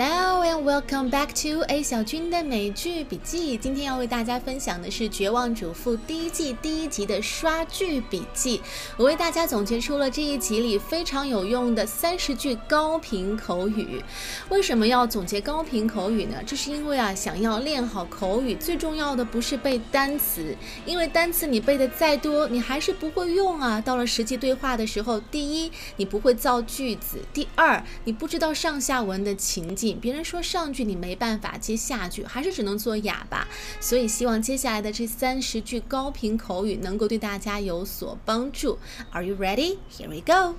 Hello welcome back to A 小军的美剧笔记。今天要为大家分享的是《绝望主妇》第一季第一集的刷剧笔记。我为大家总结出了这一集里非常有用的三十句高频口语。为什么要总结高频口语呢？这是因为啊，想要练好口语，最重要的不是背单词，因为单词你背的再多，你还是不会用啊。到了实际对话的时候，第一，你不会造句子；第二，你不知道上下文的情景。别人说上句你没办法接下句，还是只能做哑巴。所以希望接下来的这三十句高频口语能够对大家有所帮助。Are you ready? Here we go.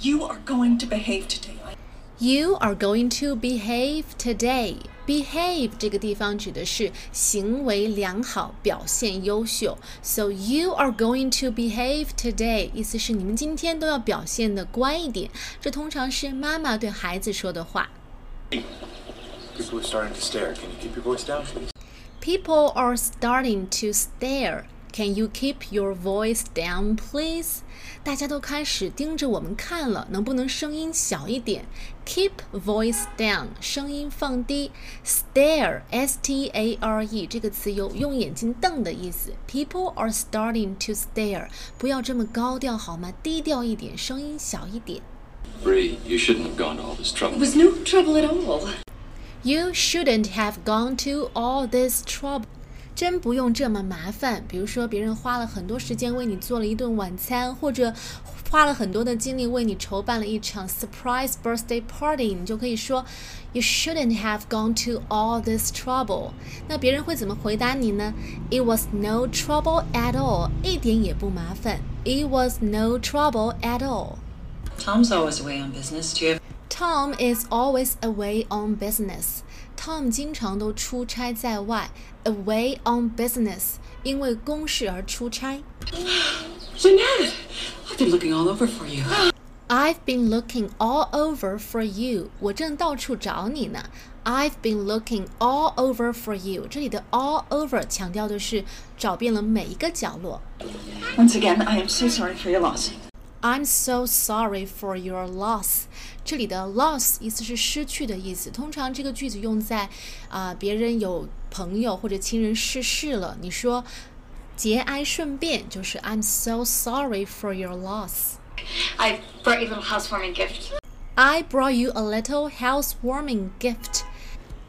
You are going to behave today. You are going to behave today. Behave 这个地方指的是行为良好、表现优秀。So you are going to behave today，意思是你们今天都要表现的乖一点。这通常是妈妈对孩子说的话。People are starting to stare. Can you keep your voice down, please? People are starting to stare. Can you keep your voice down, please? 大家都开始盯着我们看了，能不能声音小一点？Keep voice down，声音放低。Stare，S-T-A-R-E 这个词有用眼睛瞪的意思。People are starting to stare，不要这么高调好吗？低调一点，声音小一点。Bree, you shouldn't have gone to all this trouble. It was no trouble at all. You shouldn't have gone to all this trouble. 真不用这么麻烦。比如说，别人花了很多时间为你做了一顿晚餐，或者花了很多的精力为你筹办了一场 surprise birthday party，你就可以说，You shouldn't have gone to all this trouble。那别人会怎么回答你呢？It was no trouble at all，一点也不麻烦。It was no trouble at all。Tom's always away on business. Do you have Tom is always away on business. Tom 经常都出差在外，away on business，因为公事而出差。Lynette, I've been looking all over for you. I've been looking all over for you. 我正到处找你呢。I've been looking all over for you. 这里的 all over 强调的是找遍了每一个角落。Once again, I am so sorry for your loss. I'm so sorry for your loss。这里的 loss 意思是失去的意思。通常这个句子用在啊、别人有朋友或者亲人逝世了，你说节哀顺变，就是 I'm so sorry for your loss。 I brought you a little housewarming gift. I brought you a little housewarming gift.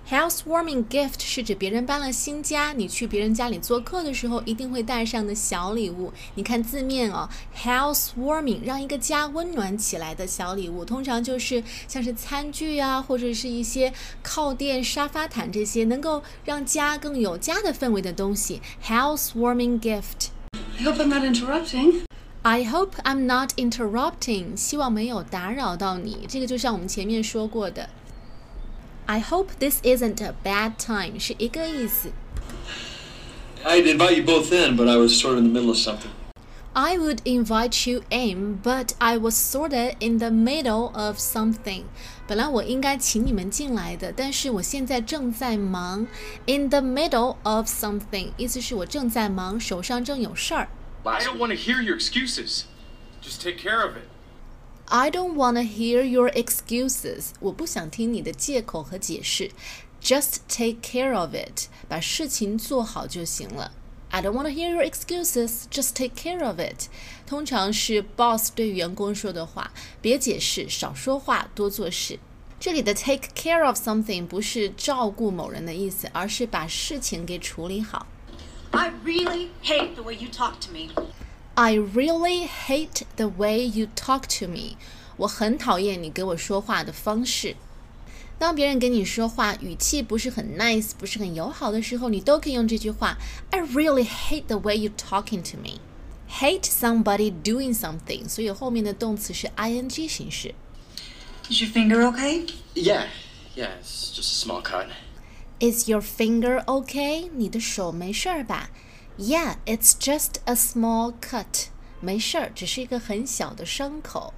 Housewarming gift 是指别人搬了新家，你去别人家里做客的时候一定会带上的小礼物。你看字面哦，housewarming 让一个家温暖起来的小礼物，通常就是像是餐具啊，或者是一些靠垫、沙发毯这些能够让家更有家的氛围的东西。Housewarming gift。I hope I'm not interrupting. I hope I'm not interrupting，希望没有打扰到你。这个就像我们前面说过的 ，I hope this isn't a bad time 是一个意思。 I'd invite you both in, but I was sort of in the middle of something. I would invite you in, but I was sorta in the middle of something. 本来我应该请你们进来的，但是我现在正在忙。In the middle of something，意思是我正在忙，手上正有事儿。 I don't want to hear your excuses. Just take care of it. I don't wanna hear your excuses. 我不想听你的借口和解释。Just take care of it. 把事情做好就行了。I don't wanna hear your excuses. Just take care of it. 通常是 boss 对员工说的话，别解释，少说话，多做事。这里的 take care of something 不是照顾某人的意思，而是把事情给处理好。I really hate the way you talk to me. I really hate the way you talk to me. 我很讨厌你给我说话的方式。当别人跟你说话语气不是很 nice，不是很友好的时候，你都可以用这句话：I really hate the way you talking to me. Hate somebody doing something，所以后面的动词是 ing 形式。 Is your finger okay? Yeah, yeah, it's just a small cut. Is your finger okay? 你的手没事儿吧 ？Yeah, it's just a small cut. 没事儿，只是一个很小的伤口。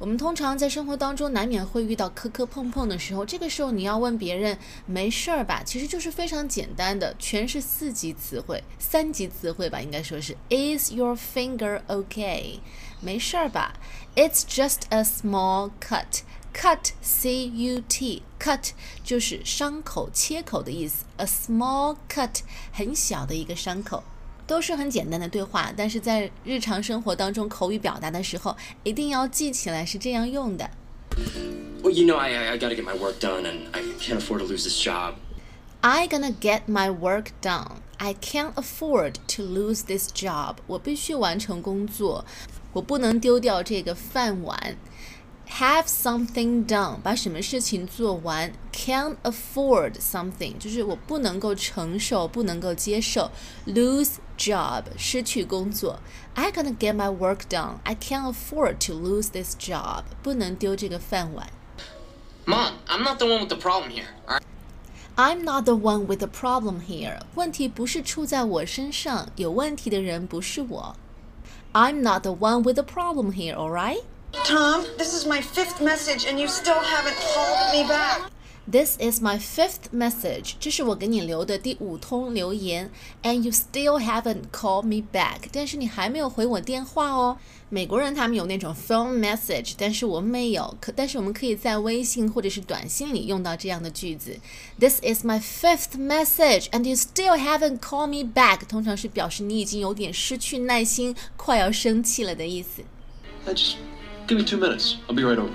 我们通常在生活当中难免会遇到磕磕碰碰的时候，这个时候你要问别人没事儿吧，其实就是非常简单的，全是四级词汇、三级词汇吧，应该说是 Is your finger okay？没事儿吧？It's just a small cut。cut c u t cut 就是伤口、切口的意思，a small cut 很小的一个伤口。都是很简单的对话，但是在日常生活当中口语表达的时候，一定要记起来是这样用的。Well, you know, I, I gotta get my work done, and I can't afford to lose this job. I gonna get my work done. I can't afford to lose this job. 我必须完成工作，我不能丢掉这个饭碗。Have something done，把什么事情做完。Can't afford something，就是我不能够承受，不能够接受。Lose job，失去工作。I gonna get my work done. I can't afford to lose this job，不能丢这个饭碗。 Mom, I'm not the one with the problem here. All right? I'm not the one with the problem here. 问题不是出在我身上，有问题的人不是我。I'm not the one with the problem here, alright? Tom, this is my fifth message and you still haven't called me back. This is my fifth message. 这是我给你留的第五通留言，and you still haven't called me back. 但是你还没有回我电话哦。美国人他们有那种 phone message，但是我们没有。可但是我们可以在微信或者是短信里用到这样的句子。This is my fifth message, and you still haven't called me back. 通常是表示你已经有点失去耐心，快要生气了的意思。 Uh, just give me two minutes. I'll be right over.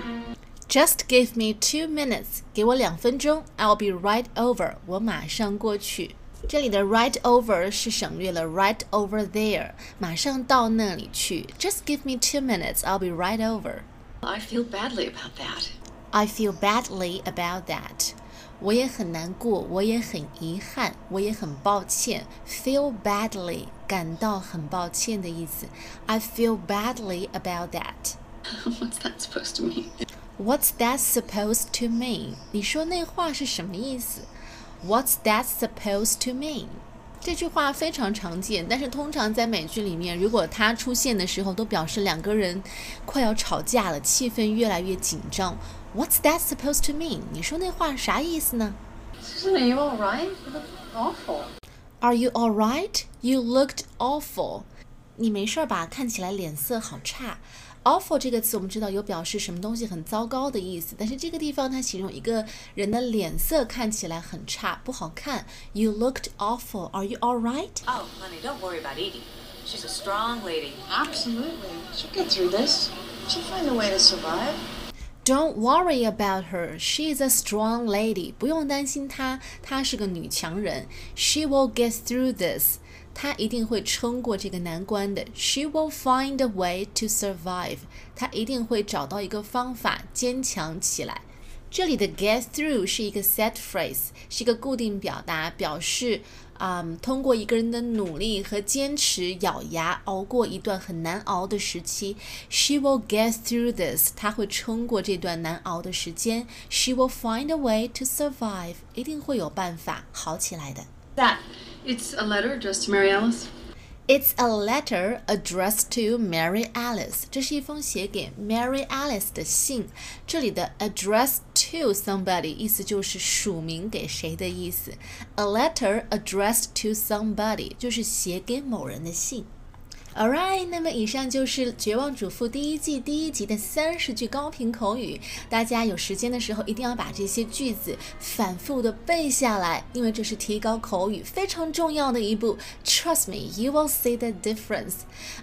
Just give me two minutes，给我两分钟，I'll be right over，我马上过去。这里的 right over 是省略了 right over there，马上到那里去。Just give me two minutes, I'll be right over. I feel badly about that. I feel badly about that. 我也很难过，我也很遗憾，我也很抱歉。Feel badly，感到很抱歉的意思。I feel badly about that. What's that supposed to mean? What's that supposed to mean？你说那话是什么意思？What's that supposed to mean？这句话非常常见，但是通常在美剧里面，如果它出现的时候，都表示两个人快要吵架了，气氛越来越紧张。What's that supposed to mean？你说那话啥意思呢 Susan, are you all right? You look awful. Are you all right? You looked awful. 你没事儿吧？看起来脸色好差。 awful 这个词我们知道有表示什么东西很糟糕的意思，但是这个地方它形容一个人的脸色看起来很差，不好看。You looked awful. Are you all right? Oh, honey, don't worry about Edie. She's a strong lady. Absolutely. She'll get through this. She'll find a way to survive. Don't worry about her. She is a strong lady. 不用担心她，她是个女强人。She will get through this. 她一定会撑过这个难关的。She will find a way to survive. 她一定会找到一个方法坚强起来。这里的 get through 是一个 set phrase，是一个固定表达，表示啊、嗯通过一个人的努力和坚持，咬牙熬过一段很难熬的时期。She will get through this，她会撑过这段难熬的时间。She will find a way to survive，一定会有办法好起来的。That. It's a letter addressed to Mary Alice. It's a letter addressed to Mary Alice。这是一封写给 Mary Alice 的信。这里的 address to somebody 意思就是署名给谁的意思。A letter addressed to somebody 就是写给某人的信。 All right，那么以上就是《绝望主妇》第一季第一集的三十句高频口语。大家有时间的时候一定要把这些句子反复的背下来，因为这是提高口语非常重要的一步。Trust me, you will see the difference.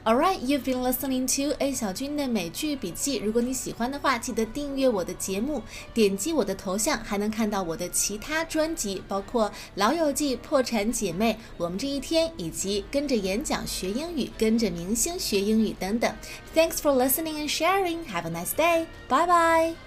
All right, you've been listening to A 小军的美剧笔记。如果你喜欢的话，记得订阅我的节目，点击我的头像，还能看到我的其他专辑，包括《老友记》《破产姐妹》《我们这一天》，以及跟着演讲学英语跟，跟着明星学英语等等。Thanks for listening and sharing. Have a nice day. Bye bye.